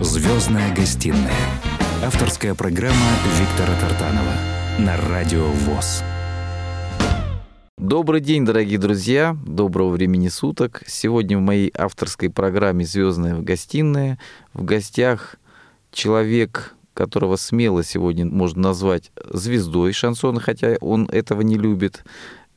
Звездная гостиная. Авторская программа Виктора Тартанова на Радио ВОЗ. Добрый день, дорогие друзья, доброго времени суток. Сегодня в моей авторской программе «Звездная гостиная» в гостях человек, которого смело сегодня можно назвать звездой шансона, хотя он этого не любит.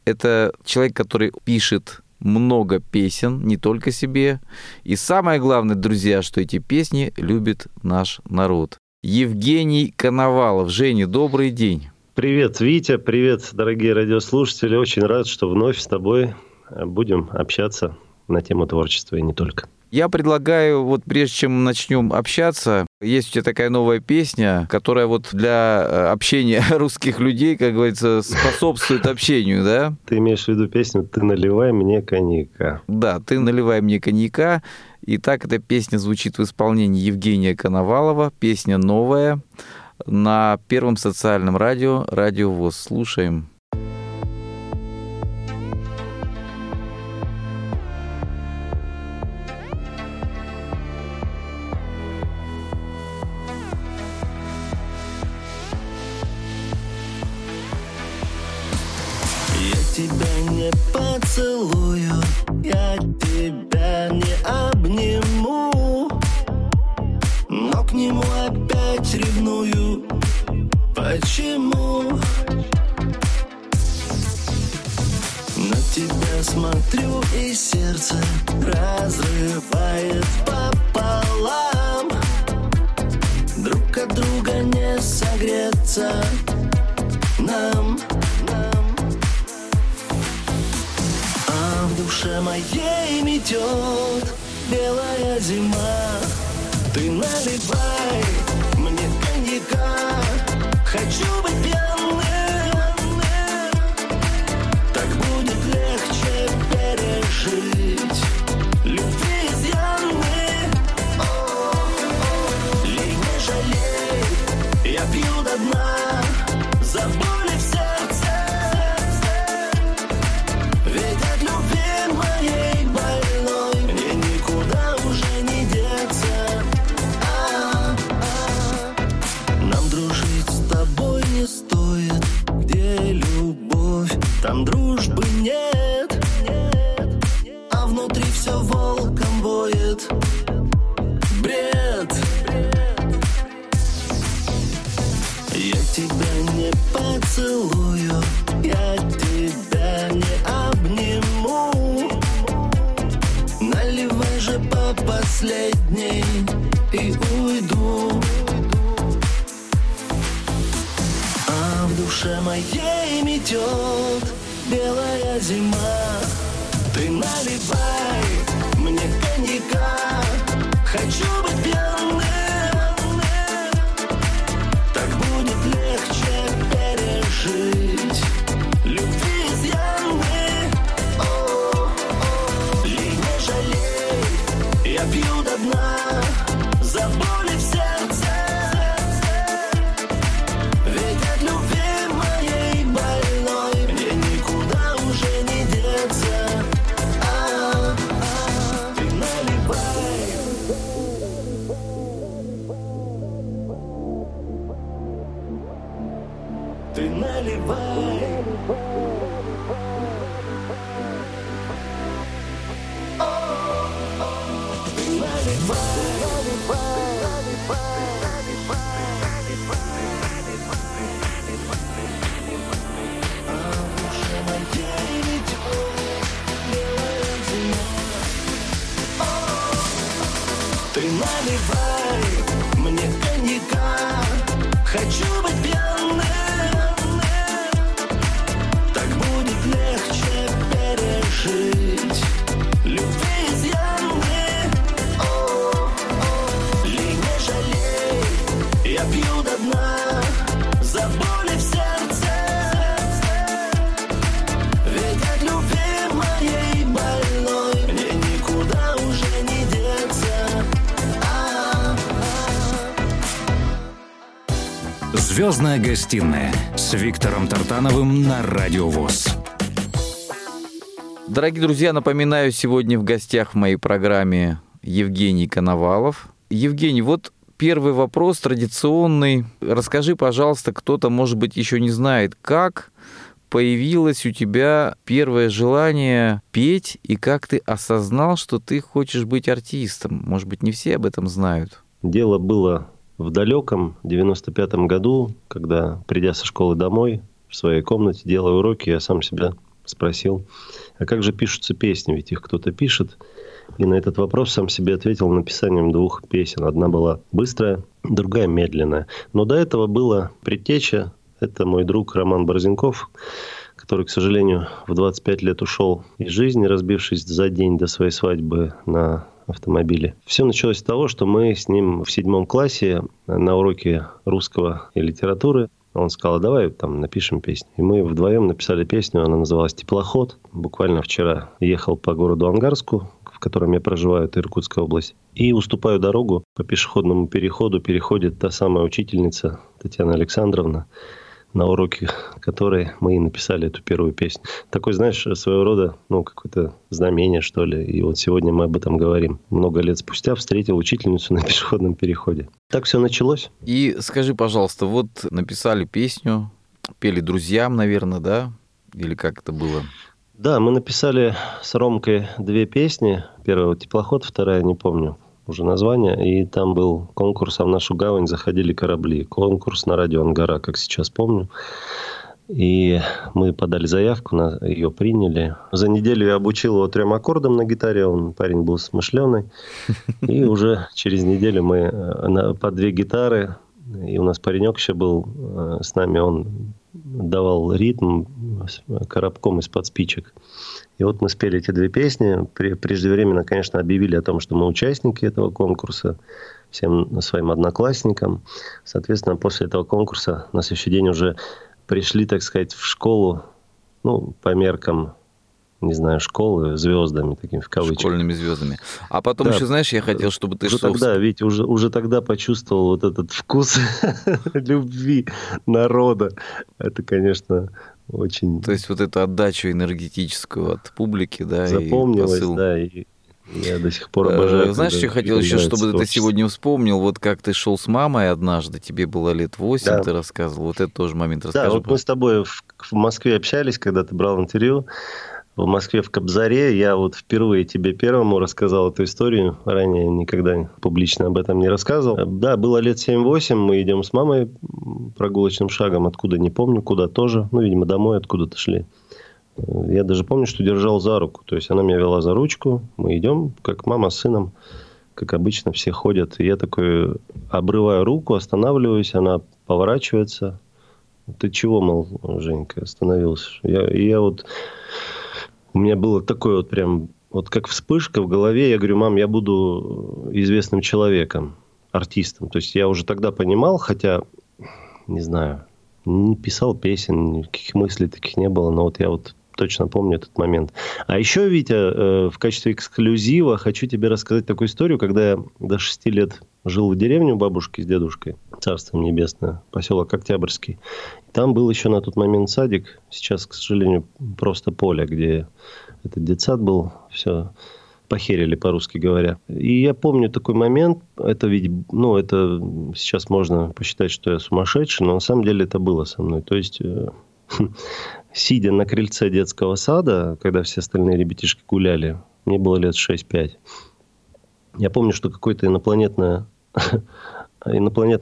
Это человек, который пишет много песен, не только себе. И самое главное, друзья, что эти песни любит наш народ. Евгений Коновалов. Женя, добрый день. Привет, Витя, привет, дорогие радиослушатели. Очень рад, что вновь с тобой будем общаться на тему творчества и не только. Я предлагаю, вот прежде чем начнем общаться, есть у тебя такая новая песня, которая вот для э, общения русских людей, как говорится, способствует общению, да? Ты имеешь в виду песню «Ты наливай мне коньяка». Да, «Ты наливай мне коньяка». И так эта песня звучит в исполнении Евгения Коновалова. Песня новая на Первом социальном радио, Радио ВОЗ. Слушаем. Поцелую, я тебя не обниму, но к нему опять ревную. Почему? На тебя смотрю и сердце разрывает пополам. Друг от друга не согреться душе моей метет белая зима. Ты наливай мне коньяка. Хочу быть «Звездная гостиная» с Виктором Тартановым на Радио ВОЗ. Дорогие друзья, напоминаю, сегодня в гостях в моей программе Евгений Коновалов. Евгений, вот первый вопрос традиционный. Расскажи, пожалуйста, кто-то, может быть, еще не знает, как появилось у тебя первое желание петь и как ты осознал, что ты хочешь быть артистом? Может быть, не все об этом знают. Дело было в далеком 95-м году, когда, придя со школы домой, в своей комнате, делая уроки, я сам себя спросил, а как же пишутся песни? Ведь их кто-то пишет. И на этот вопрос сам себе ответил написанием двух песен. Одна была быстрая, другая медленная. Но до этого было предтеча. Это мой друг Роман Борзенков, который, к сожалению, в 25 лет ушел из жизни, разбившись за день до своей свадьбы на автомобиле. Все началось с того, что мы с ним в седьмом классе на уроке русского и литературы он сказал, давай там напишем песню. И мы вдвоем написали песню, она называлась «Теплоход». Буквально вчера ехал по городу Ангарску, в котором я проживаю, это Иркутская область. И уступаю дорогу по пешеходному переходу, переходит та самая учительница Татьяна Александровна на уроке которой мы и написали эту первую песню. Такой, знаешь, своего рода, ну, какое-то знамение, что ли. И вот сегодня мы об этом говорим. Много лет спустя встретил учительницу на пешеходном переходе. Так все началось. И скажи, пожалуйста, вот написали песню, пели друзьям, наверное, да? Или как это было? Да, мы написали с Ромкой две песни. Первая «Теплоход», вторая, не помню уже название, и там был конкурс, а в нашу гавань заходили корабли. Конкурс на радио Ангара, как сейчас помню. И мы подали заявку, на ее приняли. За неделю я обучил его трем аккордам на гитаре, он парень был смышленый. И уже через неделю мы э, на, по две гитары, и у нас паренек еще был э, с нами, он давал ритм коробком из-под спичек. И вот мы спели эти две песни. Преждевременно, конечно, объявили о том, что мы участники этого конкурса всем своим одноклассникам. Соответственно, после этого конкурса на следующий день уже пришли, так сказать, в школу, ну, по меркам не знаю, школы звездами, такими в кавычках. Школьными звездами. А потом да. еще, знаешь, я хотел, чтобы ты уже что... тогда, ведь уже, уже тогда почувствовал вот этот вкус любви народа. Это, конечно, очень... То есть вот эту отдачу энергетическую от публики, да, Запомнилось, и посыл. да, и я до сих пор обожаю. Э, знаешь, что я хотел еще, чтобы ты сегодня вспомнил, вот как ты шел с мамой однажды, тебе было лет 8, да. ты рассказывал, вот это тоже момент расскажи. Да, вот мы с тобой в, в Москве общались, когда ты брал интервью, в Москве в Кобзаре. Я вот впервые тебе первому рассказал эту историю. Ранее никогда публично об этом не рассказывал. Да, было лет 7-8. Мы идем с мамой прогулочным шагом. Откуда, не помню, куда тоже. Ну, видимо, домой откуда-то шли. Я даже помню, что держал за руку. То есть она меня вела за ручку. Мы идем, как мама с сыном. Как обычно все ходят. И я такой обрываю руку, останавливаюсь. Она поворачивается. Ты чего, мол, Женька, остановился? Я, и я вот у меня было такое вот прям, вот как вспышка в голове. Я говорю, мам, я буду известным человеком, артистом. То есть я уже тогда понимал, хотя, не знаю, не писал песен, никаких мыслей таких не было. Но вот я вот точно помню этот момент. А еще, Витя, э, в качестве эксклюзива хочу тебе рассказать такую историю, когда я до шести лет жил в деревне у бабушки с дедушкой, царством небесное, поселок Октябрьский. Там был еще на тот момент садик, сейчас, к сожалению, просто поле, где этот детсад был, все похерили, по-русски говоря. И я помню такой момент, это ведь, ну, это сейчас можно посчитать, что я сумасшедший, но на самом деле это было со мной. То есть, э, сидя на крыльце детского сада, когда все остальные ребятишки гуляли, мне было лет 6-5, я помню, что какой-то инопланетный,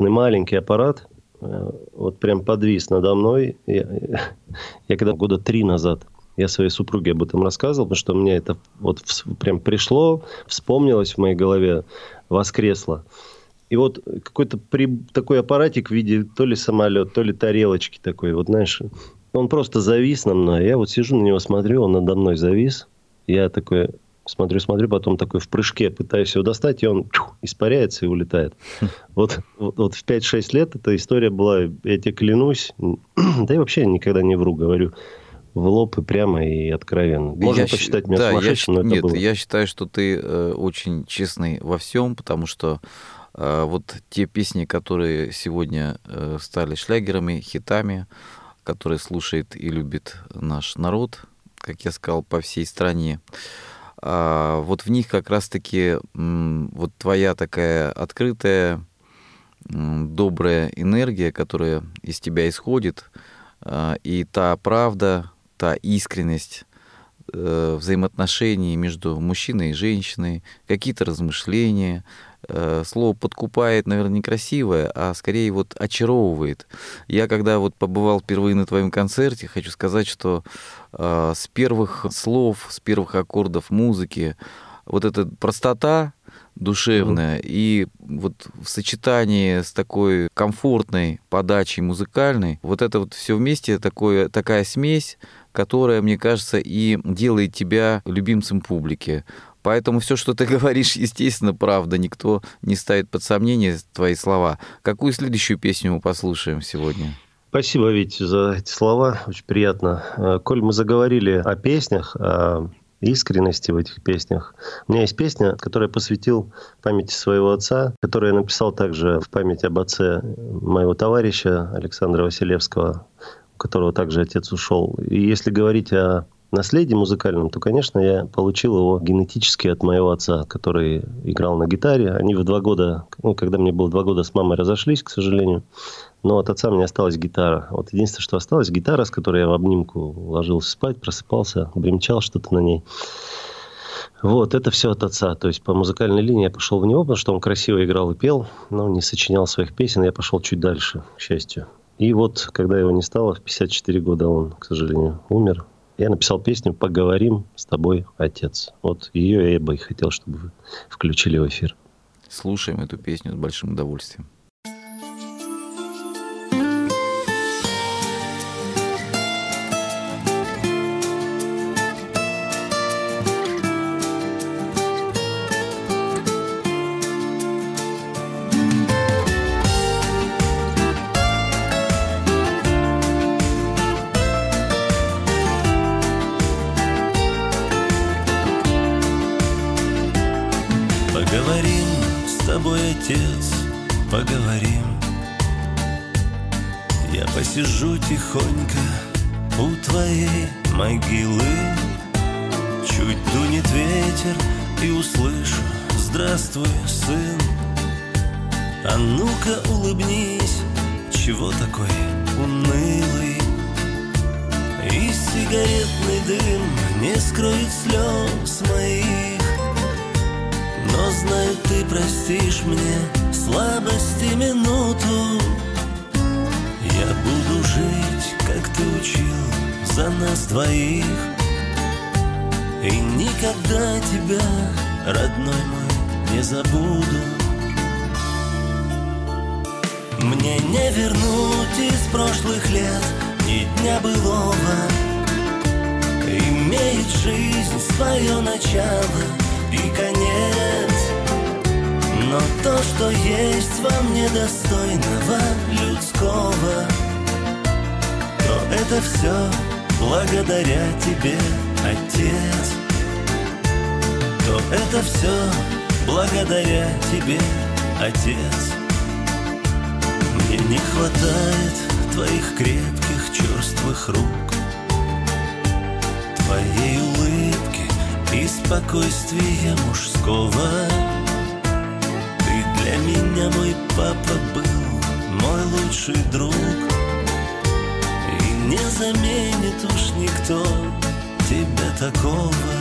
маленький аппарат Э, вот прям подвис надо мной. Я, я когда года три назад я своей супруге об этом рассказывал, потому что мне это вот прям пришло, вспомнилось в моей голове, воскресло. И вот какой-то при, такой аппаратик в виде то ли самолет, то ли тарелочки такой, вот знаешь, он просто завис на мной. Я вот сижу на него, смотрю, он надо мной завис. Я такой, смотрю, смотрю, потом такой в прыжке пытаюсь его достать, и он чух, испаряется и улетает. Вот, вот, вот в 5-6 лет эта история была, я тебе клянусь, да и вообще никогда не вру, говорю, в лоб и прямо и откровенно. Можно я посчитать меня да, сумасшедшим, я, но нет, это было. я считаю, что ты э, очень честный во всем, потому что э, вот те песни, которые сегодня э, стали шлягерами, хитами, которые слушает и любит наш народ, как я сказал, по всей стране, а, вот в них как раз-таки вот твоя такая открытая, добрая энергия, которая из тебя исходит, а, и та правда, та искренность э, взаимоотношений между мужчиной и женщиной, какие-то размышления. Э, Слово подкупает, наверное, некрасивое, а скорее вот очаровывает. Я когда вот побывал впервые на твоем концерте, хочу сказать, что э, с первых слов, с первых аккордов музыки, вот эта простота душевная и вот в сочетании с такой комфортной подачей музыкальной, вот это вот все вместе такое, такая смесь, которая, мне кажется, и делает тебя любимцем публики. Поэтому все, что ты говоришь, естественно, правда. Никто не ставит под сомнение твои слова. Какую следующую песню мы послушаем сегодня? Спасибо, Витя, за эти слова. Очень приятно. Э, Коль мы заговорили о песнях, о искренности в этих песнях. У меня есть песня, которую я посвятил памяти своего отца, которую я написал также в память об отце моего товарища Александра Василевского, которого также отец ушел. И если говорить о наследии музыкальном, то, конечно, я получил его генетически от моего отца, который играл на гитаре. Они в два года, ну, когда мне было два года, с мамой разошлись, к сожалению. Но от отца меня осталась гитара. Вот единственное, что осталось, гитара, с которой я в обнимку ложился спать, просыпался, бремчал что-то на ней. Вот, это все от отца. То есть по музыкальной линии я пошел в него, потому что он красиво играл и пел, но не сочинял своих песен. Я пошел чуть дальше, к счастью. И вот, когда его не стало, в 54 года он, к сожалению, умер. Я написал песню «Поговорим с тобой, отец». Вот ее я бы и хотел, чтобы вы включили в эфир. Слушаем эту песню с большим удовольствием. Никогда тебя, родной мой, не забуду. Мне не вернуть из прошлых лет ни дня былого. Имеет жизнь свое начало и конец. Но то, что есть во мне достойного людского То это все благодаря тебе, Отец это все благодаря тебе, Отец. Мне не хватает твоих крепких черствых рук. Твоей улыбки и спокойствия мужского. Ты для меня, мой папа, был мой лучший друг. И не заменит уж никто тебя такого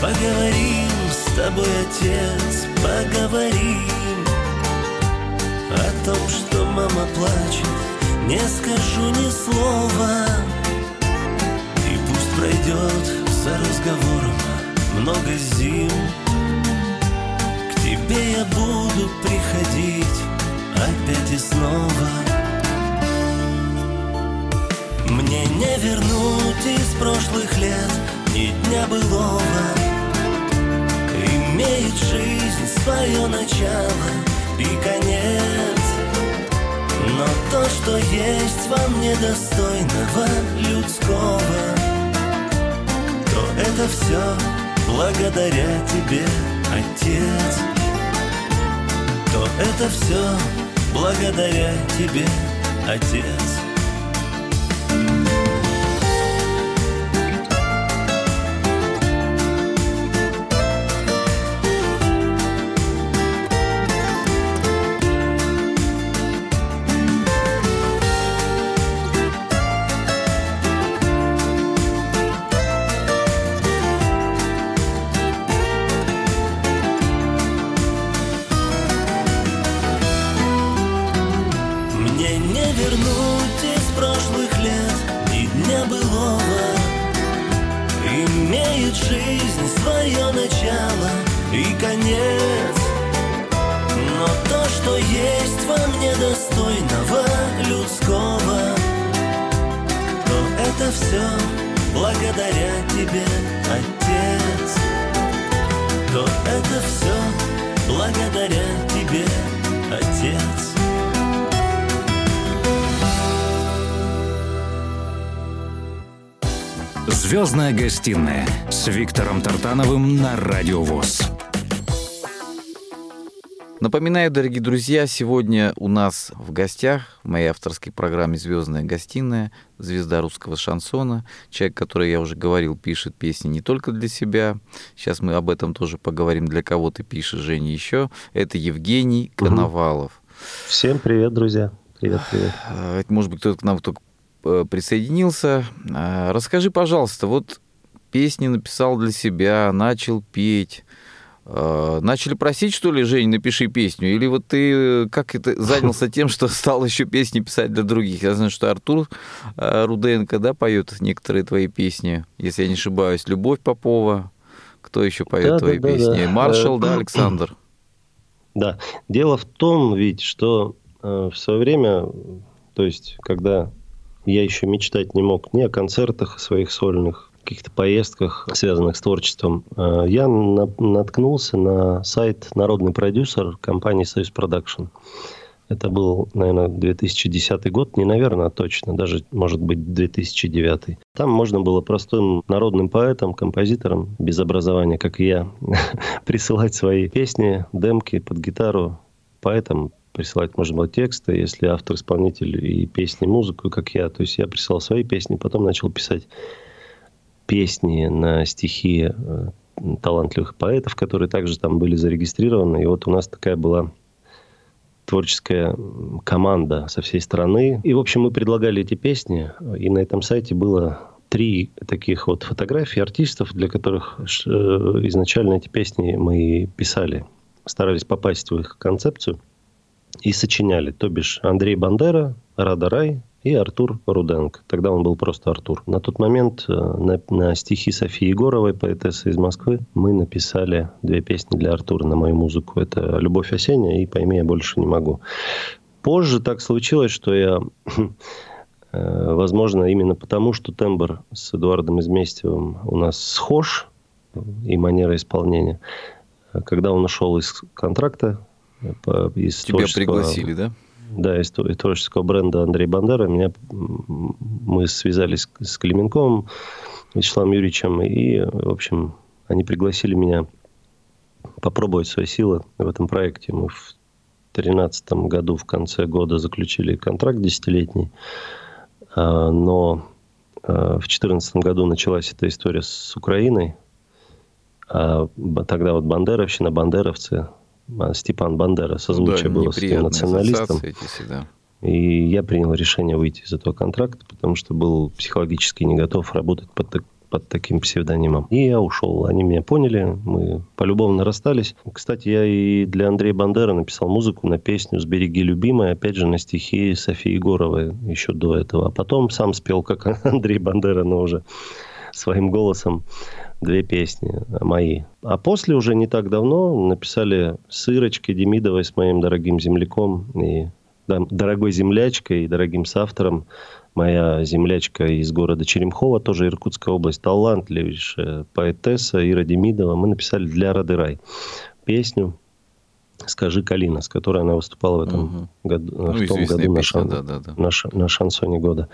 Поговорим с тобой, отец, поговорим О том, что мама плачет, не скажу ни слова И пусть пройдет за разговором много зим. К тебе я буду приходить опять и снова. Мне не вернуть из прошлых лет ни дня былого Имеет жизнь свое начало и конец Но то, что есть во мне достойного людского то это все благодаря тебе, Отец. То это все благодаря тебе, Отец. Вернуть из прошлых лет ни дня былого. Имеет жизнь свое начало и конец. Но то, что есть во мне достойного людского, то это все благодаря тебе, Отец. То это все благодаря тебе, Отец. Звездная гостиная с Виктором Тартановым на Радио ВОЗ. Напоминаю, дорогие друзья, сегодня у нас в гостях в моей авторской программе «Звездная гостиная» звезда русского шансона, человек, который, я уже говорил, пишет песни не только для себя. Сейчас мы об этом тоже поговорим, для кого ты пишешь, Женя, еще. Это Евгений Коновалов. Всем привет, друзья. Привет, привет. А, Может быть, кто-то к нам только присоединился. А, Расскажи, пожалуйста, вот песни написал для себя, начал петь. А, Начали просить, что ли, Жень, напиши песню? Или вот ты э, как это занялся тем, что стал еще песни писать для других? Я знаю, что Артур э, Руденко, да, поет некоторые твои песни, если я не ошибаюсь. Любовь Попова. Кто еще поет Да, твои да, песни? да. Маршал, да, Э, Александр? Да, дело в том, ведь, что э, в свое время, то есть, когда я еще мечтать не мог ни о концертах своих сольных, каких-то поездках, связанных с творчеством, э, я на- наткнулся на сайт «Народный продюсер» компании «Союз Продакшн». Это был, наверное, 2010 год, не наверное, а точно, даже, может быть, 2009. Там можно было простым народным поэтам, композиторам, без образования, как и я, присылать свои песни, демки под гитару. Поэтам присылать можно было тексты, если автор, исполнитель и песни, музыку, как я. То есть я присылал свои песни, потом начал писать песни на стихи э, талантливых поэтов, которые также там были зарегистрированы. И вот у нас такая была творческая команда со всей страны. И, в общем, мы предлагали эти песни, и на этом сайте было три таких вот фотографий артистов, для которых э, изначально эти песни мы писали. Старались попасть в их концепцию и сочиняли. То бишь Андрей Бандера, Рада Рай и Артур Руденко. Тогда он был просто Артур. На тот момент э, на, на стихи Софии Егоровой, поэтессы из Москвы, мы написали две песни для Артура на мою музыку. Это «Любовь осенняя» и «Пойми, я больше не могу». Позже так случилось, что я, э, возможно, именно потому, что тембр с Эдуардом Изместьевым у нас схож и манера исполнения, когда он ушел из контракта, из Тебя пригласили, да? да, из, из творческого бренда Андрей Бандера. Меня, мы связались с Клименковым Вячеславом Юрьевичем. И, в общем, они пригласили меня попробовать свои силы в этом проекте. Мы в 2013 году, в конце года, заключили контракт десятилетний. А, Но а, в 2014 году началась эта история с Украиной. А тогда вот бандеровщина, бандеровцы, Степан Бандера, созвучие Ну да, было с этим националистом. эти. И я принял решение выйти из этого контракта, потому что был психологически не готов работать под, так- под таким псевдонимом. И я ушел. Они меня поняли, мы полюбовно расстались. Кстати, я и для Андрея Бандера написал музыку на песню «Сбереги, любимая», опять же, на стихи Софии Егоровой еще до этого. А потом сам спел, как Андрей Бандера, но уже своим голосом две песни мои. А после уже не так давно написали с Ирочкой Демидовой, с моим дорогим земляком и да, дорогой землячкой и дорогим соавтором. Моя землячка из города Черемхова, тоже Иркутская область, талантливейшая поэтесса Ира Демидова. Мы написали для Рады Рай песню «Скажи, Калина», с которой она выступала в этом Мгм. году, Ну, в том году на, песня, шан- да, да, да. на, ш- на шансоне года.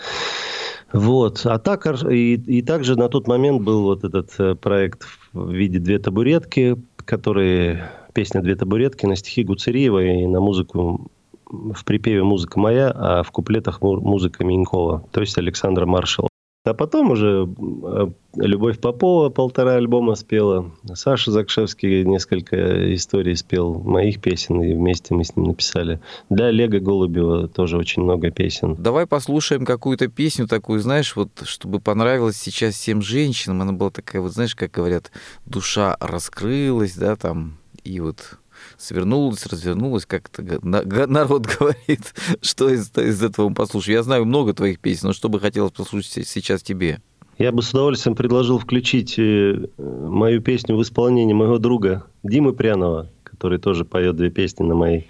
Вот. А так, и, и также на тот момент был вот этот э, проект в виде «Две табуретки», который песня «Две табуретки» на стихи Гуцериева и на музыку в припеве музыка моя, а в куплетах му- музыка Минькова, то есть Александра Маршала. А потом уже э, Любовь Попова полтора альбома спела. Саша Закшевский несколько историй спел моих песен, и вместе мы с ним написали. Для Олега Голубева тоже очень много песен. Давай послушаем какую-то песню такую, знаешь, вот, чтобы понравилась сейчас всем женщинам. Она была такая, вот знаешь, как говорят, душа раскрылась, да, там, и вот свернулась, развернулась, как это га- на- га- народ говорит, что из, из этого мы послушаем. Я знаю много твоих песен, но что бы хотелось послушать се- сейчас тебе? Я бы с удовольствием предложил включить э, мою песню в исполнении моего друга Димы Прянова, который тоже поет две песни на мои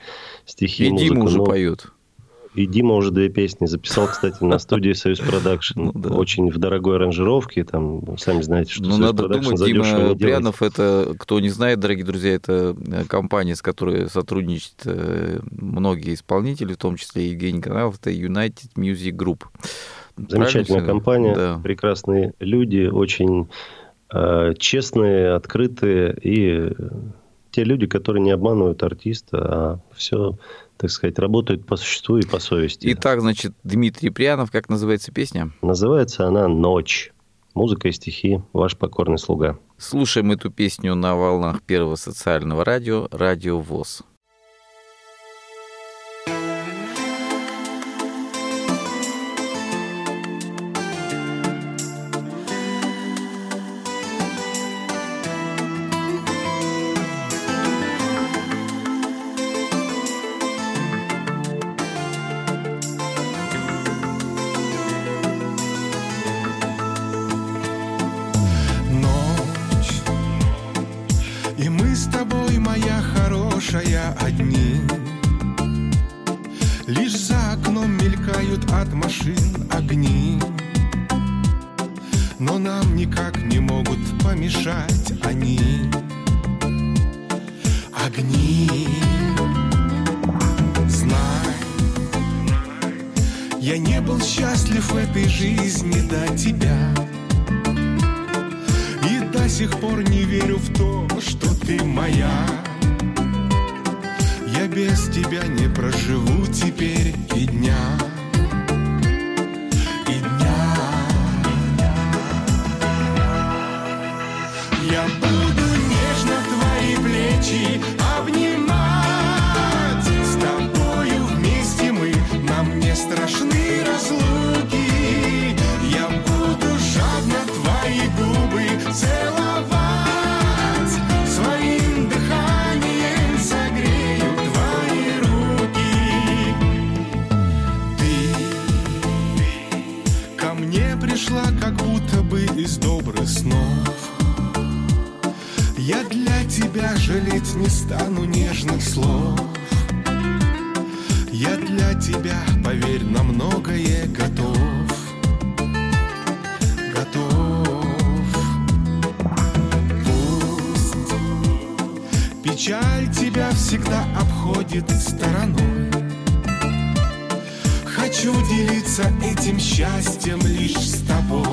стихи И музыку. Дима уже Но- поет. И Дима уже две песни записал, кстати, на студии Союз Продакшн. Ну. Очень в дорогой аранжировке. Там, сами знаете, что Ну, надо думать, Дима. Прянов, это, кто не знает, дорогие друзья, это э, компания, с которой сотрудничают э, многие исполнители, в том числе Евгений Коновалов, это United Music Group. Замечательная Правильно компания? Да. прекрасные люди, очень э, честные, открытые и э, те люди, которые не обманывают артиста, а все, так сказать, работают по существу и по совести. Итак, значит, Дмитрий Прянов, как называется песня? Называется она «Ночь». Музыка и стихи «Ваш покорный слуга». Слушаем эту песню на волнах первого социального радио, радио ВОЗ. Я не был счастлив в этой жизни до тебя. И до сих пор не верю в то, что ты моя Я без тебя не проживу теперь и дня тебя жалеть не стану нежных слов. Я для тебя, поверь, на многое готов. Готов. Пусть печаль тебя всегда обходит стороной. Хочу делиться этим счастьем лишь с тобой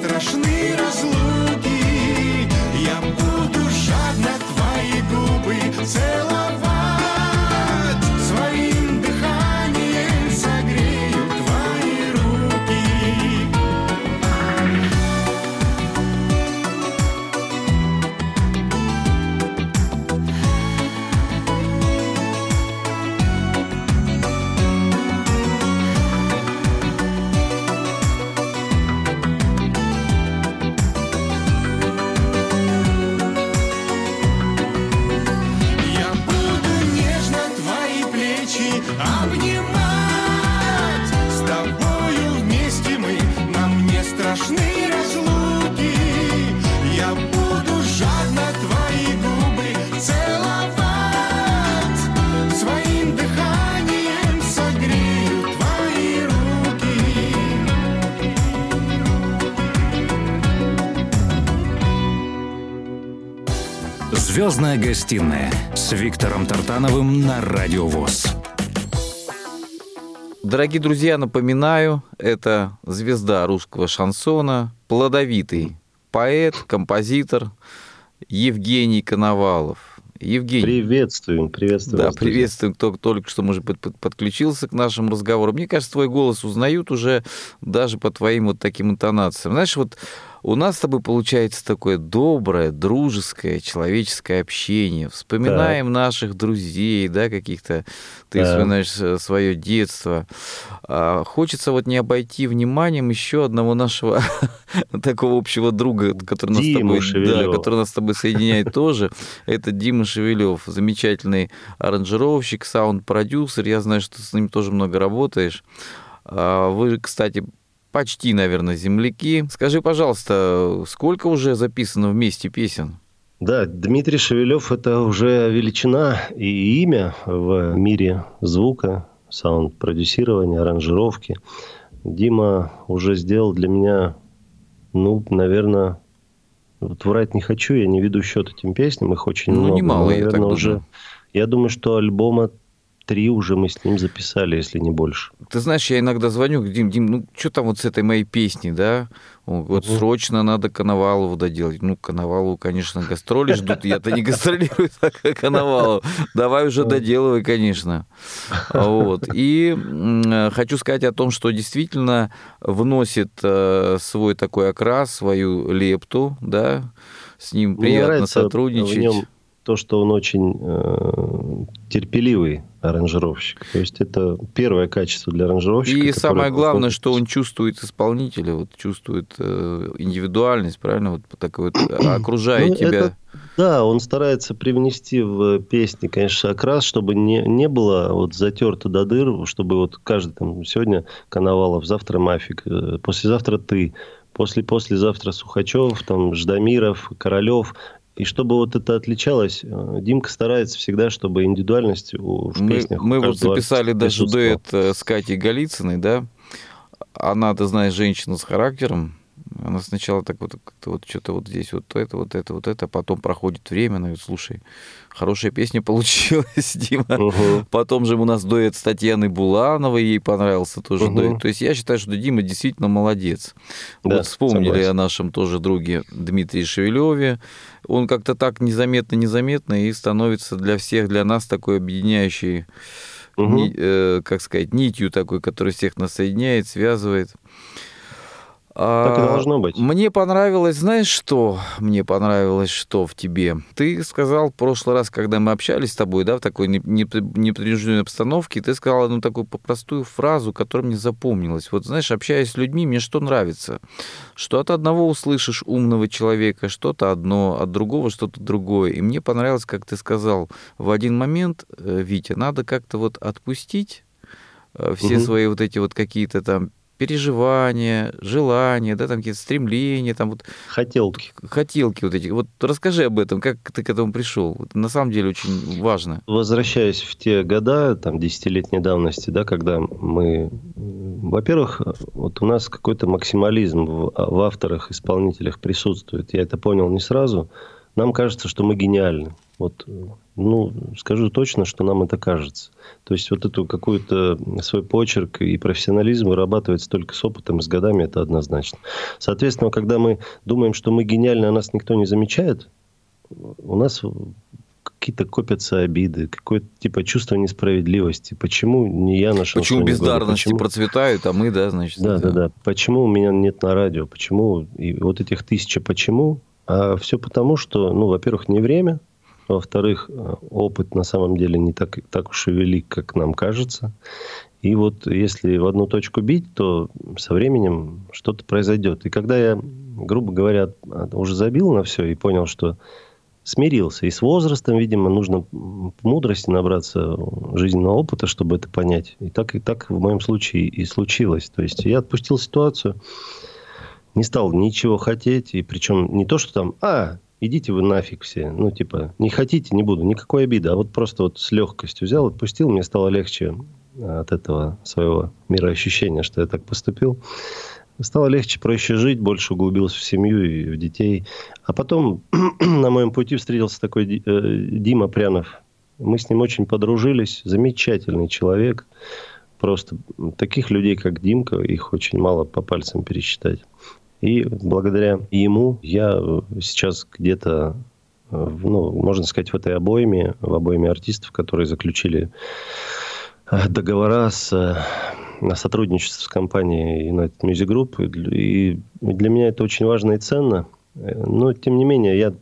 страшны разлуки Звездная гостиная с Виктором Тартановым на Радио ВОЗ. Дорогие друзья, напоминаю, это звезда русского шансона, плодовитый поэт, композитор Евгений Коновалов. Евгений, Приветствуем, приветствуем. да, приветствуем, кто только что, может быть, под- подключился к нашему разговору. Мне кажется, твой голос узнают уже даже по твоим вот таким интонациям. Знаешь, вот у нас с тобой получается такое доброе, дружеское, человеческое общение. Вспоминаем наших друзей, да, каких-то, ты Да. вспоминаешь свое детство. А, Хочется вот не обойти вниманием еще одного нашего такого общего друга, который нас, с тобой, да, который нас с тобой соединяет тоже. Это Дима Шевелев, замечательный аранжировщик, саунд-продюсер. Я знаю, что ты с ним тоже много работаешь. А, Вы, кстати, почти, наверное, земляки. Скажи, пожалуйста, сколько уже записано вместе песен? Да, Дмитрий Шевелев – это уже величина и имя в мире звука, саунд-продюсирования, аранжировки. Дима уже сделал для меня, ну, наверное, вот врать не хочу, я не веду счет этим песням, их очень Ну, много. немало, но, я так наверное, думаю. уже. Я думаю, что альбома три уже мы с ним записали, если не больше. Ты знаешь, я иногда звоню, Дим, Дим, ну что там вот с этой моей песней, да? Вот Мгм. срочно надо Коновалову доделать. Ну, Коновалову, конечно, гастроли ждут. Я-то не гастролирую так, как Коновалов. Давай уже доделывай, конечно. Вот. И м, хочу сказать о том, что действительно вносит э, свой такой окрас, свою лепту, да? С ним Мне приятно сотрудничать. То, что он очень э, терпеливый аранжировщик. То есть это первое качество для аранжировщика. И самое главное, выходит- что он чувствует исполнителя, вот чувствует э, индивидуальность, правильно, вот такой вот окружает Ну, тебя. это- Да, он старается привнести в песни, конечно, окрас, чтобы не, не было вот затерто до дыр, чтобы вот каждый там сегодня Коновалов, завтра Мафик, э, послезавтра ты, после послезавтра Сухачев, там Ждамиров, Королев. И чтобы вот это отличалось, э, Димка старается всегда, чтобы индивидуальность у- в Мы, песнях мы вот записали даже дуэт э, с Катей Голицыной, да. Она, ты знаешь, женщина с характером. Она сначала так вот, вот что-то вот здесь вот это, вот это, вот это, потом проходит время, она говорит, слушай, хорошая песня получилась, Дима. Мгм. Потом же у нас дуэт с Татьяной Булановой, ей понравился тоже Мгм. дуэт. То есть я считаю, что Дима действительно молодец. Да, вот вспомнили согласен. о нашем тоже друге Дмитрии Шевелеве. Он как-то так незаметно-незаметно и становится для всех, для нас такой объединяющий, Мгм. ни- э, как сказать, нитью такой, который всех нас соединяет, связывает. Так и А, должно быть. Мне понравилось, знаешь что? Мне понравилось, что в тебе. Ты сказал в прошлый раз, когда мы общались с тобой, да, в такой не- не- непринужденной обстановке, ты сказал одну такую простую фразу, которая мне запомнилась. Вот знаешь, общаясь с людьми, мне что нравится? Что от одного услышишь умного человека что-то одно, от другого что-то другое. И мне понравилось, как ты сказал, в один момент, э, Витя, надо как-то вот отпустить э, все Мгм. свои вот эти вот какие-то там переживания, желания, да, там какие-то стремления, там вот Хотелки. хотелки вот эти. Вот расскажи об этом, как ты к этому пришел. Это на самом деле очень важно. Возвращаясь в те года, там, десятилетней давности, да, когда мы... Во-первых, вот у нас какой-то максимализм в, в авторах, исполнителях присутствует. Я это понял не сразу. Нам кажется, что мы гениальны. Вот, э, ну, скажу точно, что нам это кажется. То есть вот эту какую-то свой почерк и профессионализм вырабатывается только с опытом и с годами, это однозначно. Соответственно, когда мы думаем, что мы гениальны, а нас никто не замечает, у нас какие-то копятся обиды, какое-то типа чувство несправедливости. Почему не я на Почему бездарности Почему- процветают, а мы, да, значит. Да, да, да. Почему у меня нет на радио? Почему? И вот этих тысяча почему? А все потому, что, ну, во-первых, не время. Во-вторых, э, опыт на самом деле не так, так уж и велик, как нам кажется. И вот если в одну точку бить, то со временем что-то произойдет. И когда я, грубо говоря, уже забил на все и понял, что смирился. И с возрастом, видимо, нужно мудрости набраться, жизненного опыта, чтобы это понять. И так, и так в моем случае и случилось. То есть я отпустил ситуацию, не стал ничего хотеть. И причем не то, что там, а, идите вы нафиг все. Ну, типа, не хотите, не буду. Никакой обиды. А вот просто вот с легкостью взял, отпустил. Мне стало легче от этого своего мироощущения, что я так поступил. Стало легче, проще жить, больше углубился в семью и в детей. А потом на моем пути встретился такой э, Дима Прянов. Мы с ним очень подружились. Замечательный человек. Просто таких людей, как Димка, их очень мало по пальцам пересчитать. И благодаря ему я э, сейчас где-то, э, ну, можно сказать, в этой обойме, в обойме артистов, которые заключили э, договора с на сотрудничество с компанией United Music Group. И для меня это очень важно и ценно. Но, тем не менее, я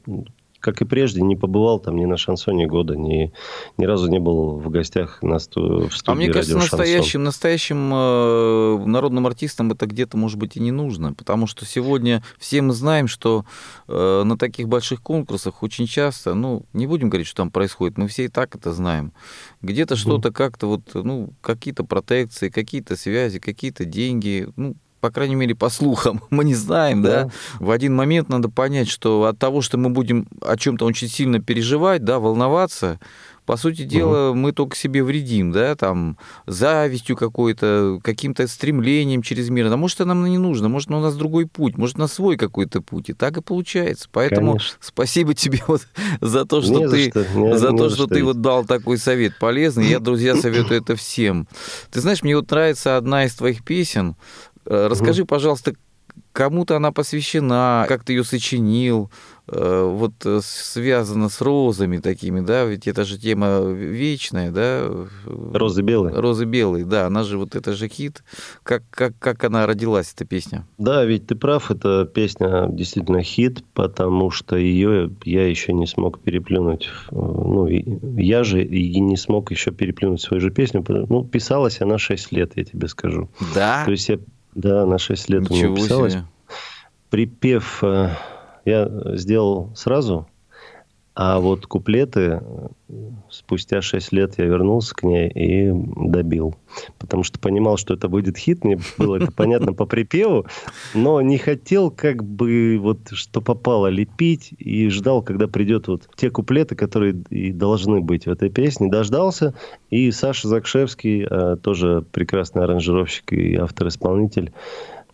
как и прежде, не побывал там ни на шансоне года, ни, ни разу не был в гостях на сту, в студии А мне кажется, «Радио Шансон». настоящим, настоящим э, народным артистам это где-то, может быть, и не нужно, потому что сегодня все мы знаем, что э, на таких больших конкурсах очень часто, ну, не будем говорить, что там происходит, мы все и так это знаем, где-то что-то как-то вот, ну, какие-то протекции, какие-то связи, какие-то деньги, ну, по крайней мере, по слухам, мы не знаем, да. Да. В один момент надо понять, что от того, что мы будем о чем-то очень сильно переживать, да, волноваться, по сути дела, мы только себе вредим, да, там, завистью какой-то, каким-то стремлением чрезмерно. А может, это нам не нужно, может, у нас другой путь, может, на свой какой-то путь. И так и получается. Поэтому Конечно. спасибо тебе вот за то, что Не за ты, что, не- за не то, за что что, ты вот дал такой совет полезный. Я, друзья, советую это всем. Ты знаешь, мне вот нравится одна из твоих песен. Э, Расскажи, пожалуйста, кому-то она посвящена, как ты ее сочинил, э, вот э, связано с розами такими, да, ведь это же тема вечная, да? Розы белые. Розы белые, да, она же вот это же хит. Как, как, как она родилась, эта песня? Да, ведь ты прав, эта песня действительно хит, потому что ее я еще не смог переплюнуть. Ну, я же и не смог еще переплюнуть свою же песню. Ну, писалась она 6 лет, я тебе скажу. Да? То есть я, да, на 6 лет у меня Ничего писалась. себе. Припев э, я сделал сразу, а вот куплеты э, спустя 6 лет я вернулся к ней и добил. Потому что понимал, что это будет хит, мне было это понятно по припеву, но не хотел как бы вот что попало лепить и ждал, когда придет вот те куплеты, которые и должны быть в этой песне. Дождался, и Саша Закшевский, э, тоже прекрасный аранжировщик и автор-исполнитель,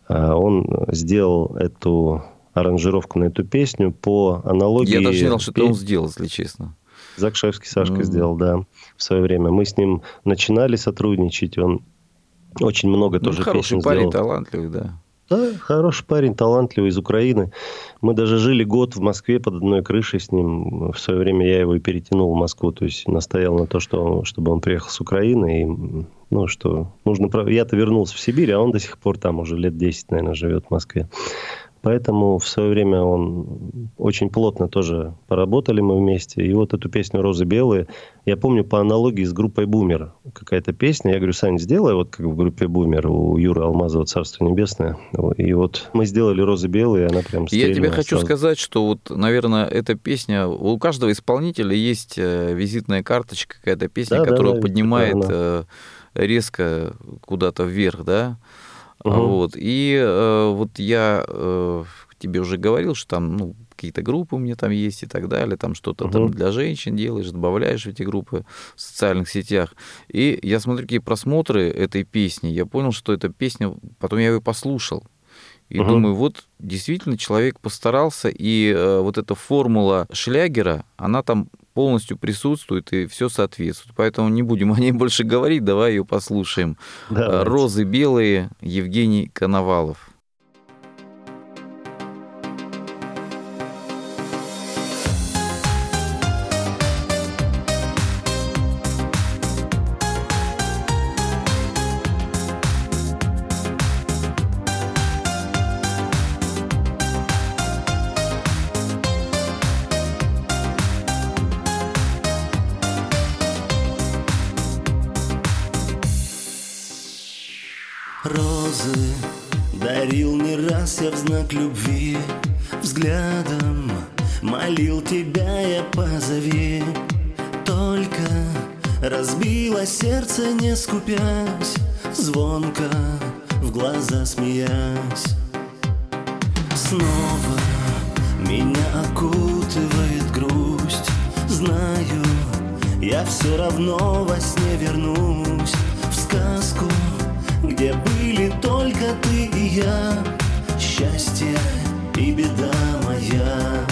а, Он сделал эту аранжировку на эту песню по аналогии... Я даже не знал, что это он сделал, если честно. Закшевский Сашка Мгм. сделал, да, в свое время. Мы с ним начинали сотрудничать, он очень много Ну, тоже хороший песен парень, сделал. талантливый, да. Да, хороший парень, талантливый, из Украины. Мы даже жили год в Москве под одной крышей с ним. В свое время я его и перетянул в Москву, то есть настоял на то, что, чтобы он приехал с Украины. И, ну, что нужно... Я-то вернулся в Сибирь, а он до сих пор там уже лет 10, наверное, живет в Москве. Поэтому в свое время он очень плотно тоже поработали мы вместе. И вот эту песню «Розы белые», я помню по аналогии с группой «Бумер». Какая-то песня. Я говорю, Сань, сделай вот как в группе «Бумер» у Юры Алмазова «Царство небесное». И вот мы сделали «Розы белые», и она прям Я тебе хочу сразу. сказать, что вот, наверное, эта песня... У каждого исполнителя есть э, визитная карточка, какая-то песня, Да, да, которая да, поднимает она. э, резко куда-то вверх, да? Мгм. Вот. И э, вот я э, тебе уже говорил, что там ну, какие-то группы у меня там есть и так далее, там что-то там Мгм. для женщин делаешь, добавляешь в эти группы в социальных сетях. И я смотрю, какие просмотры этой песни, я понял, что эта песня, потом я ее послушал. И Мгм. думаю, вот действительно человек постарался, и э, вот эта формула шлягера, она там полностью присутствует, и все соответствует. Поэтому не будем о ней больше говорить, давай ее послушаем. Давайте. Розы белые, Евгений Коновалов. Дарил не раз я в знак любви Взглядом молил тебя я позови. Только разбило сердце не скупясь Звонко в глаза смеясь. Снова меня окутывает грусть. Знаю, я все равно во сне вернусь. В сказку, где были только ты и я Счастье и беда моя.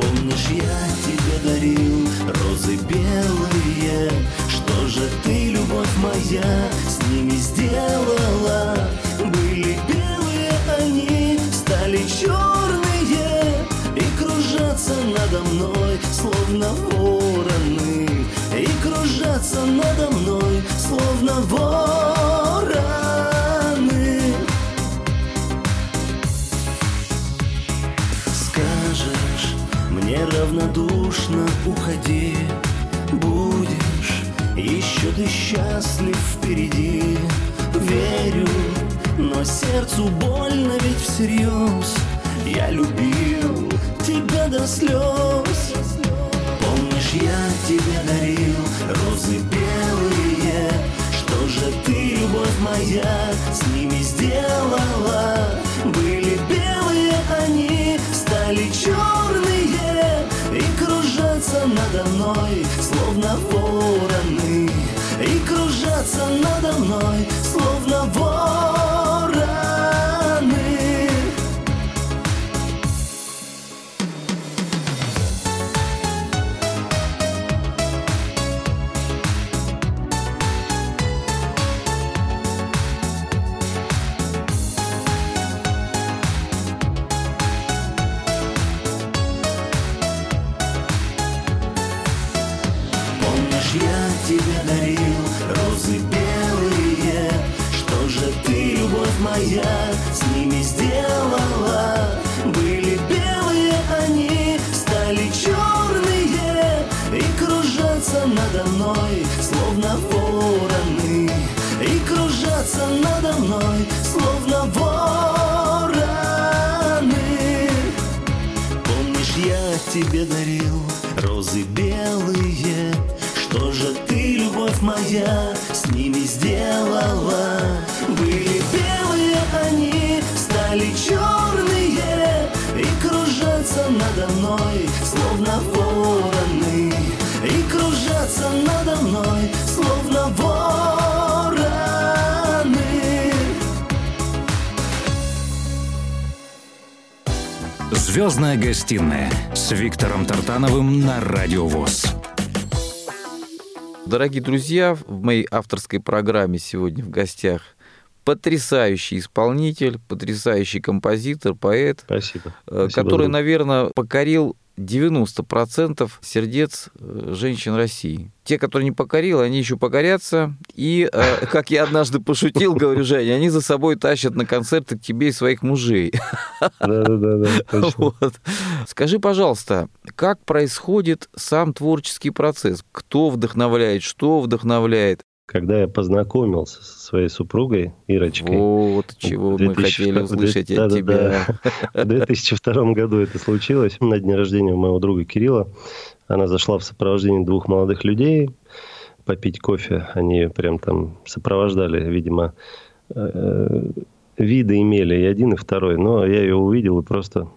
Помнишь, я тебе дарил розы белые? Что же ты, любовь моя, с ними сделала? Были белые они, стали черные И кружатся надо мной, словно вороны. И кружатся надо мной, словно вороны неравнодушно уходи. Будешь еще ты счастлив впереди. Верю, но сердцу больно ведь всерьез. Я любил тебя до слез. Помнишь, я тебе дарил розы белые? Что же ты, любовь моя, с ними сделала? Гостиная с Виктором Тартановым на Радио ВОЗ. Дорогие друзья, в моей авторской программе сегодня в гостях потрясающий исполнитель, потрясающий композитор, поэт, Спасибо. э, Спасибо, который, друг. наверное, покорил 90% сердец э, женщин России. Те, которые не покорил, они еще покорятся. И, э, как я однажды пошутил, говорю, Женя, они за собой тащат на концерты к тебе и своих мужей. Да-да-да. Вот. Скажи, пожалуйста, как происходит сам творческий процесс? Кто вдохновляет, что вдохновляет? Когда я познакомился со своей супругой Ирочкой, Вот чего В мы 2002 хотели услышать от да-да-да. тебя. В 2002 году это случилось. На дне рождения у моего друга Кирилла. Она зашла в сопровождении двух молодых людей попить кофе. Они прям там сопровождали, видимо, э, виды имели и один, и второй. Но я ее увидел и просто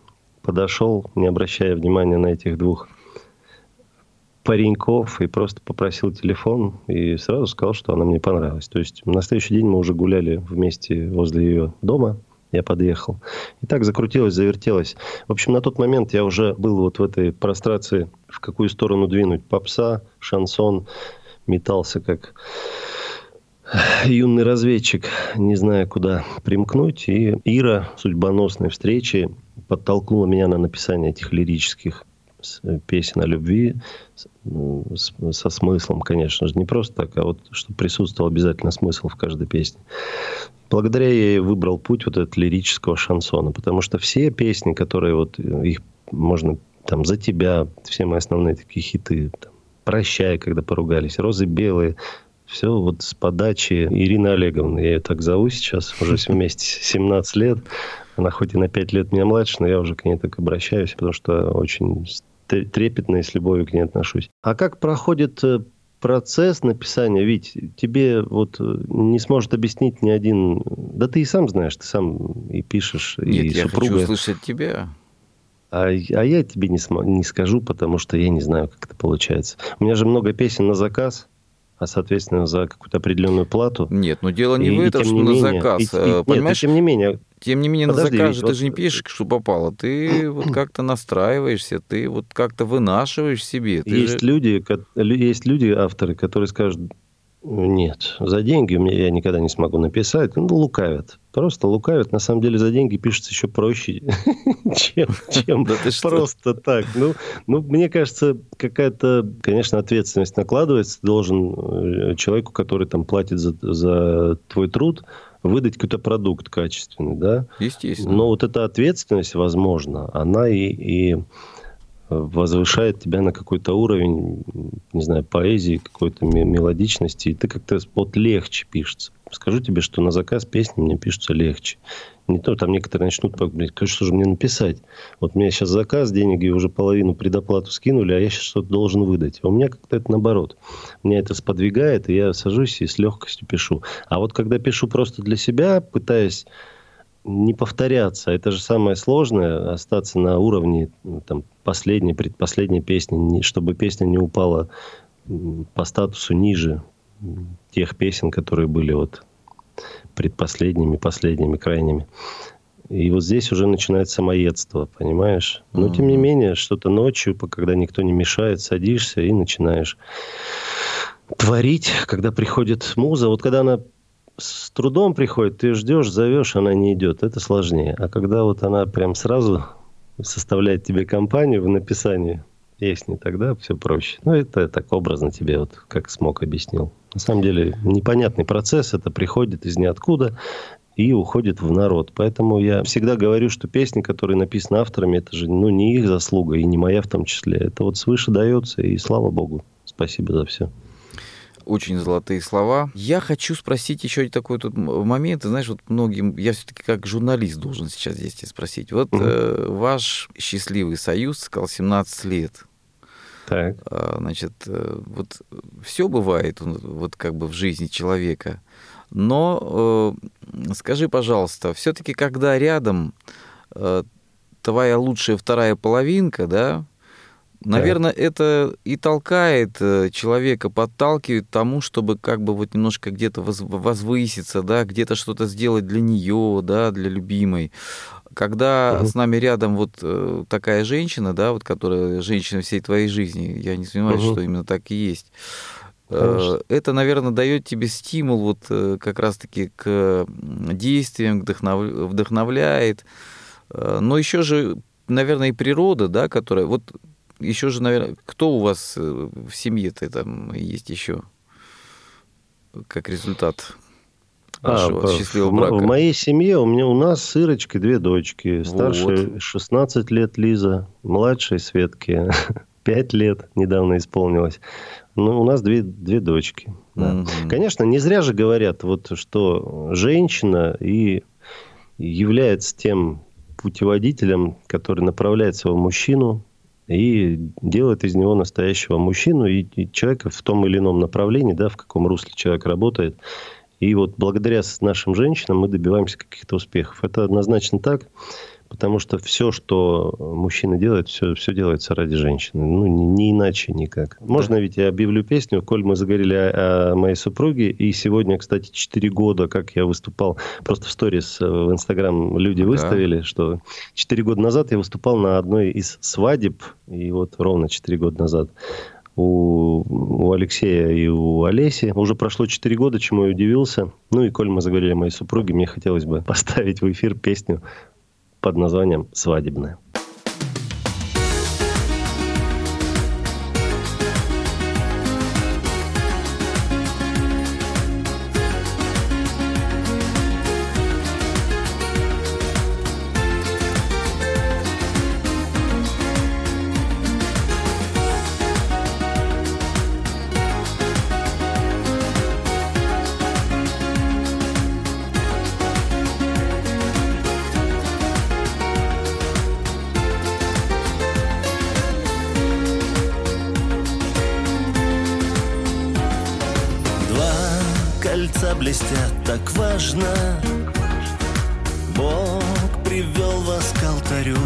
подошел, не обращая внимания на этих двух пареньков и просто попросил телефон и сразу сказал, что она мне понравилась. То есть на следующий день мы уже гуляли вместе возле ее дома. Я подъехал. И так закрутилось, завертелось. В общем, на тот момент я уже был вот в этой прострации, в какую сторону двинуть. Попса, шансон, метался как юный разведчик, не зная, куда примкнуть. И Ира судьбоносной встречи подтолкнула меня на написание этих лирических песен о любви ну, со смыслом, конечно же. Не просто так, а вот чтобы присутствовал обязательно смысл в каждой песне. Благодаря ей выбрал путь вот этот лирического шансона, потому что все песни, которые вот э, их можно там за тебя, все мои основные такие хиты, там, прощай, когда поругались, розы белые, все вот с подачи Ирины Олеговны. Я ее так зову сейчас, уже вместе 17 лет. Она хоть и на 5 лет меня младше, но я уже к ней так обращаюсь, потому что очень трепетно и с любовью к ней отношусь. А как проходит э, процесс написания? Ведь тебе вот э, не сможет объяснить ни один... Да ты и сам знаешь, ты сам и пишешь, Нет, и я супруга. хочу услышать тебя. А, а я тебе не, смо- не скажу, потому что я не знаю, как это получается. У меня же много песен на заказ, а, соответственно, за какую-то определенную плату. Нет, ну дело не И- в этом, что не на менее- заказ. и- и- э, нет, и Понимаешь, тем не менее, тем не менее, Подожди, на заказ ты вот- же не пишешь, что попало. Ты вот как-то настраиваешься, ты вот как-то вынашиваешь себе. Ты есть же- люди, есть люди, авторы, которые скажут, нет, за деньги мне я никогда не смогу написать. Ну, лукавят. Просто лукавят. На самом деле за деньги пишется еще проще, чем, чем просто так. Ну, ну, мне кажется, какая-то, конечно, ответственность накладывается. Должен э, человеку, который там платит за, за твой труд, выдать какой-то продукт качественный, да? Естественно. Но вот эта ответственность, возможно, она и, и возвышает тебя на какой-то уровень, не знаю, поэзии, какой-то мелодичности, и ты как-то вот легче пишется. Скажу тебе, что на заказ песни мне пишутся легче. Не то, там некоторые начнут, блядь, что же мне написать? Вот у меня сейчас заказ, деньги уже половину предоплату скинули, а я сейчас что-то должен выдать. А у меня как-то это наоборот. Меня это сподвигает, и я сажусь и с легкостью пишу. А вот когда пишу просто для себя, пытаясь не повторяться. Это же самое сложное, остаться на уровне ну, там, последней, предпоследней песни, чтобы песня не упала по статусу ниже тех песен, которые были вот предпоследними, последними, крайними. И вот здесь уже начинается самоедство, понимаешь? Но, тем не менее, что-то ночью, когда никто не мешает, садишься и начинаешь творить, когда приходит муза. Вот когда она с трудом приходит, ты ждешь, зовешь, она не идет. Это сложнее. А когда вот она прям сразу составляет тебе компанию в написании песни, тогда все проще. Ну, это я так образно тебе вот как смог объяснил. На самом деле непонятный процесс, это приходит из ниоткуда и уходит в народ. Поэтому я всегда говорю, что песни, которые написаны авторами, это же ну, не их заслуга и не моя в том числе. Это вот свыше дается, и слава богу. Спасибо за все очень золотые слова. Я хочу спросить еще такой тут момент. знаешь, вот многим, я все-таки как журналист должен сейчас здесь тебя спросить. Вот угу. э, ваш счастливый союз сказал 17 лет. Так. А, значит, э, вот все бывает вот как бы в жизни человека. Но э, скажи, пожалуйста, все-таки когда рядом э, твоя лучшая вторая половинка, да, Наверное, да. это и толкает человека, подталкивает тому, чтобы как бы вот немножко где-то возвыситься, да, где-то что-то сделать для нее, да, для любимой. Когда угу. с нами рядом вот э, такая женщина, да, вот которая женщина всей твоей жизни, я не сомневаюсь, угу. что именно так и есть. Э, Конечно. Это, наверное, дает тебе стимул вот как раз-таки к действиям, вдохновляет. Но еще же, наверное, и природа, да, которая... Вот еще же, наверное, кто у вас э, в семье-то там есть еще как результат вашего а, счастливого в, брака? В моей семье у меня у нас с Ирочкой две дочки. Старшая вот. 16 лет Лиза, младшая Светке 5 лет недавно исполнилось. Ну, у нас две, две дочки. Да. Угу. Конечно, не зря же говорят, вот, что женщина и является тем путеводителем, который направляет своего мужчину и делает из него настоящего мужчину и, и человека в том или ином направлении, да, в каком русле человек работает. И вот благодаря нашим женщинам мы добиваемся каких-то успехов. Это однозначно так. Потому что все, что мужчина делает, все, все делается ради женщины. Ну, не, не иначе никак. Можно да. ведь я объявлю песню, коль мы заговорили о, о моей супруге. И сегодня, кстати, 4 года, как я выступал, просто в сторис э, в Инстаграм люди выставили, да. что 4 года назад я выступал на одной из свадеб. И вот ровно 4 года назад у, у Алексея и у Олеси. Уже прошло 4 года, чему я удивился. Ну и коль мы заговорили о моей супруге, мне хотелось бы поставить в эфир песню под названием «Свадебная». хотя так важно. Бог привел вас к алтарю.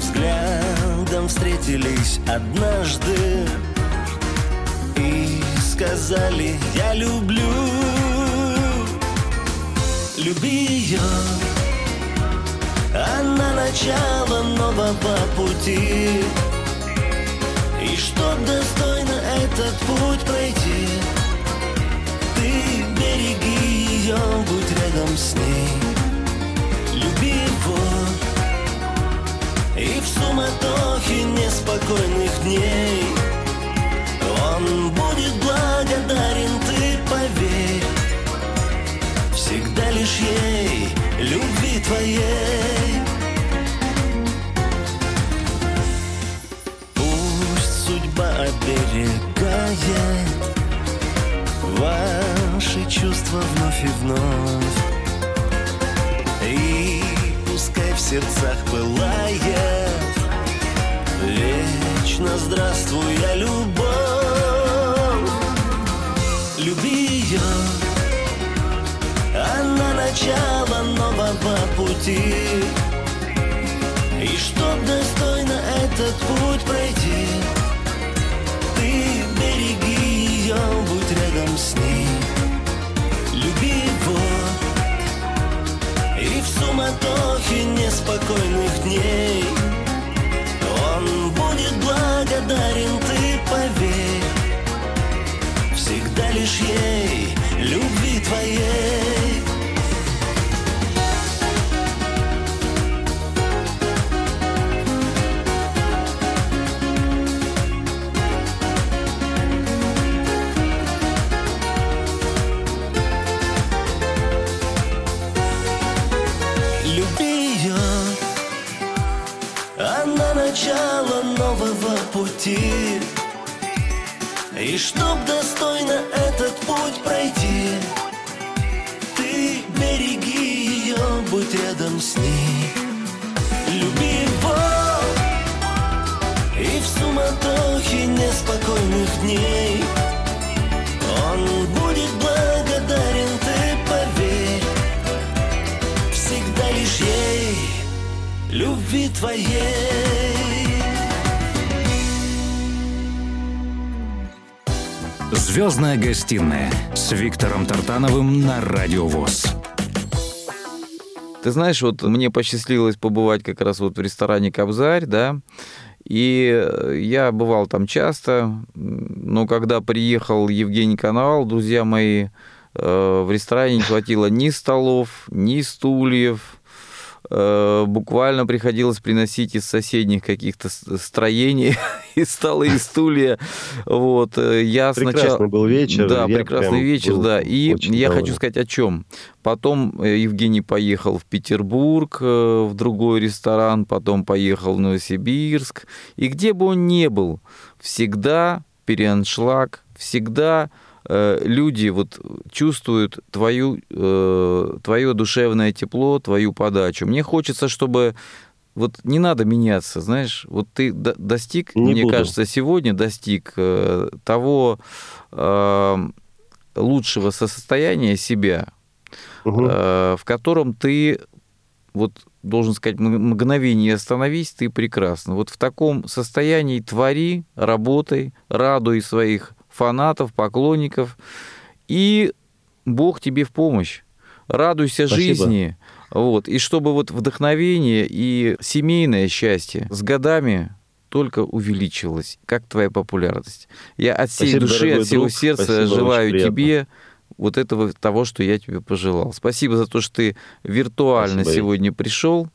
Взглядом встретились однажды И сказали «Я люблю» Люби ее, она начало нового пути. И чтоб достойно этот путь пройти береги ее, будь рядом с ней. Люби его и в суматохе неспокойных дней. Он будет благодарен, ты поверь, всегда лишь ей, любви твоей. Пусть судьба оберегает вас чувства вновь и вновь. И пускай в сердцах пылает Вечно здравствуя любовь. Люби ее Она начало нового пути. И чтоб достойно этот путь пройти суматохе неспокойных дней нового Звездная гостиная с Виктором Тартановым на Радио ВОЗ. Ты знаешь, вот мне посчастливилось побывать как раз вот в ресторане «Кобзарь», да, и э, я бывал там часто, но когда приехал Евгений Коновал, друзья мои, э, в ресторане не хватило ни столов, ни стульев, буквально приходилось приносить из соседних каких-то строений и столы, и стулья. Вот. э, Я Прекрасный сначала... был вечер. Да, прекрасный вечер, да. И я доволен. хочу сказать о чем. Потом э, Евгений поехал в Петербург, э, в другой ресторан, потом поехал в Новосибирск. И где бы он ни был, всегда переаншлаг, всегда э, люди вот чувствуют твою, э, твое душевное тепло, твою подачу. Мне хочется, чтобы вот не надо меняться, знаешь, вот ты до- достиг, Не мне буду. кажется, сегодня достиг э, того э, лучшего состояния себя, Мгм. э, в котором ты вот должен сказать, мгновение остановись, ты прекрасно. Вот в таком состоянии твори, работай, радуй своих фанатов, поклонников, и Бог тебе в помощь. Радуйся Спасибо. жизни. Вот. И чтобы вот вдохновение и семейное счастье с годами только увеличилось, как твоя популярность. Я от всей Спасибо, души, от всего друг. сердца Спасибо, желаю тебе вот этого того, что я тебе пожелал. Спасибо за то, что ты виртуально Спасибо. сегодня пришел.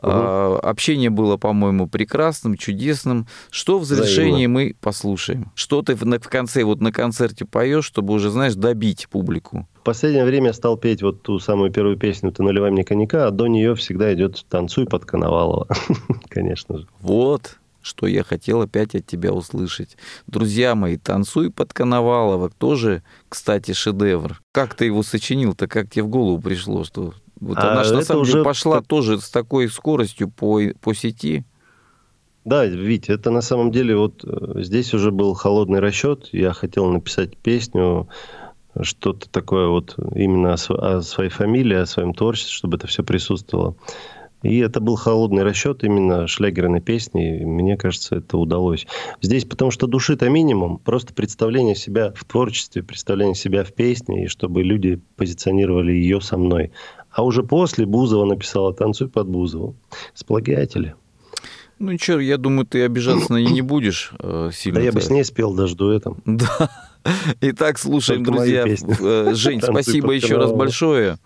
А, Общение было, по-моему, прекрасным, чудесным. Что в завершении мы послушаем? Что ты в на- в конце, вот на концерте поешь, чтобы уже, знаешь, добить публику? В последнее время я стал петь вот ту самую первую песню «Ты наливай мне коньяка», а до нее всегда идет «Танцуй под Коновалова». Конечно же. Вот что я хотел опять от тебя услышать. Друзья мои, «Танцуй под Коновалова» тоже, кстати, шедевр. Как ты его сочинил-то? Как тебе в голову пришло, что... Вот А она же на самом деле уже пошла так- тоже с такой скоростью по, по сети. Да, Вить, это на самом деле вот э, здесь уже был холодный расчет. Я хотел написать песню, что-то такое вот именно о, о своей фамилии, о своем творчестве, чтобы это все присутствовало. И это был холодный расчет именно шлягерной песни. И мне кажется, это удалось. Здесь потому что души-то минимум. Просто представление себя в творчестве, представление себя в песне, и чтобы люди позиционировали ее со мной. А уже после Бузова написала «Танцуй под Бузову». Сплагиатели. Ну ничего, я думаю, ты обижаться на нее не будешь э, сильно. Да я бы с ней спел даже дуэтом. Да. Итак, слушаем, Только друзья. Э, Жень, спасибо еще раз большое.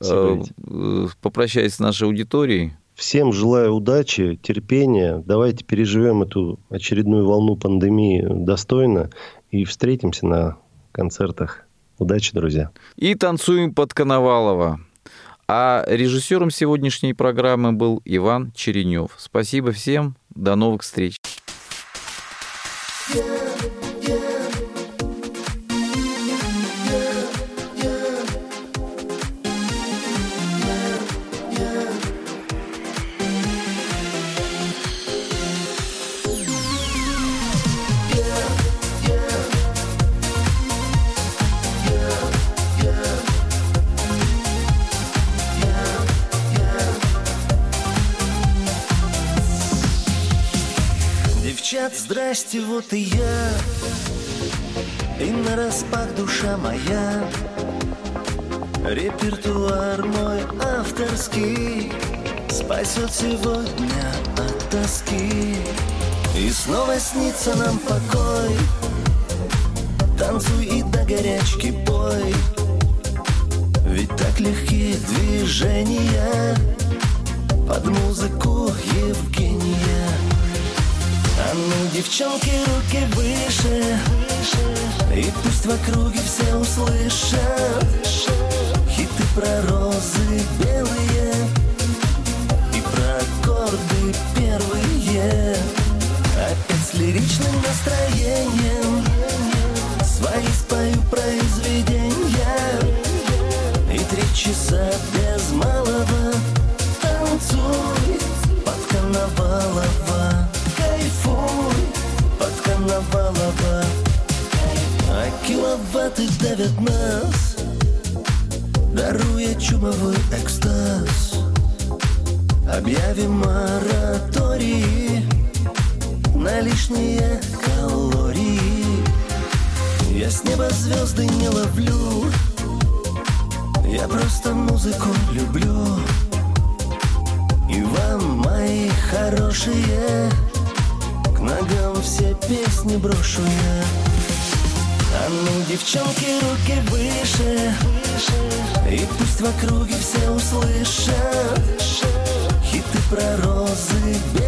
Э, э, Попрощайся с нашей аудиторией. Всем желаю удачи, терпения. Давайте переживем эту очередную волну пандемии достойно и встретимся на концертах. Удачи, друзья. И танцуем под Коновалова. А режиссером сегодняшней программы был Иван Черенев. Спасибо всем. До новых встреч. Здрасте, вот и я. И на распах душа моя. Репертуар мой авторский Спасет сегодня от тоски. И снова снится нам покой. Танцуй и до горячки бой Ведь так легкие движения Под музыку Евгения ну, девчонки, руки выше. И пусть в округе все услышат. Хиты про розы белые. И про аккорды первые. Опять с лиричным настроением. Свои спою произведения. И три часа без малого. Танцуй под Коновалова киловатты давят нас Даруя чумовой экстаз. Объявим моратории На лишние калории. Я с неба звезды не ловлю Я просто музыку люблю. И вам, мои хорошие К ногам все песни брошу я ну, девчонки, руки выше. И пусть в округе все услышат Хиты про розы. белые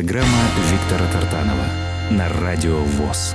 программа Виктора Тартанова на Радио ВОЗ.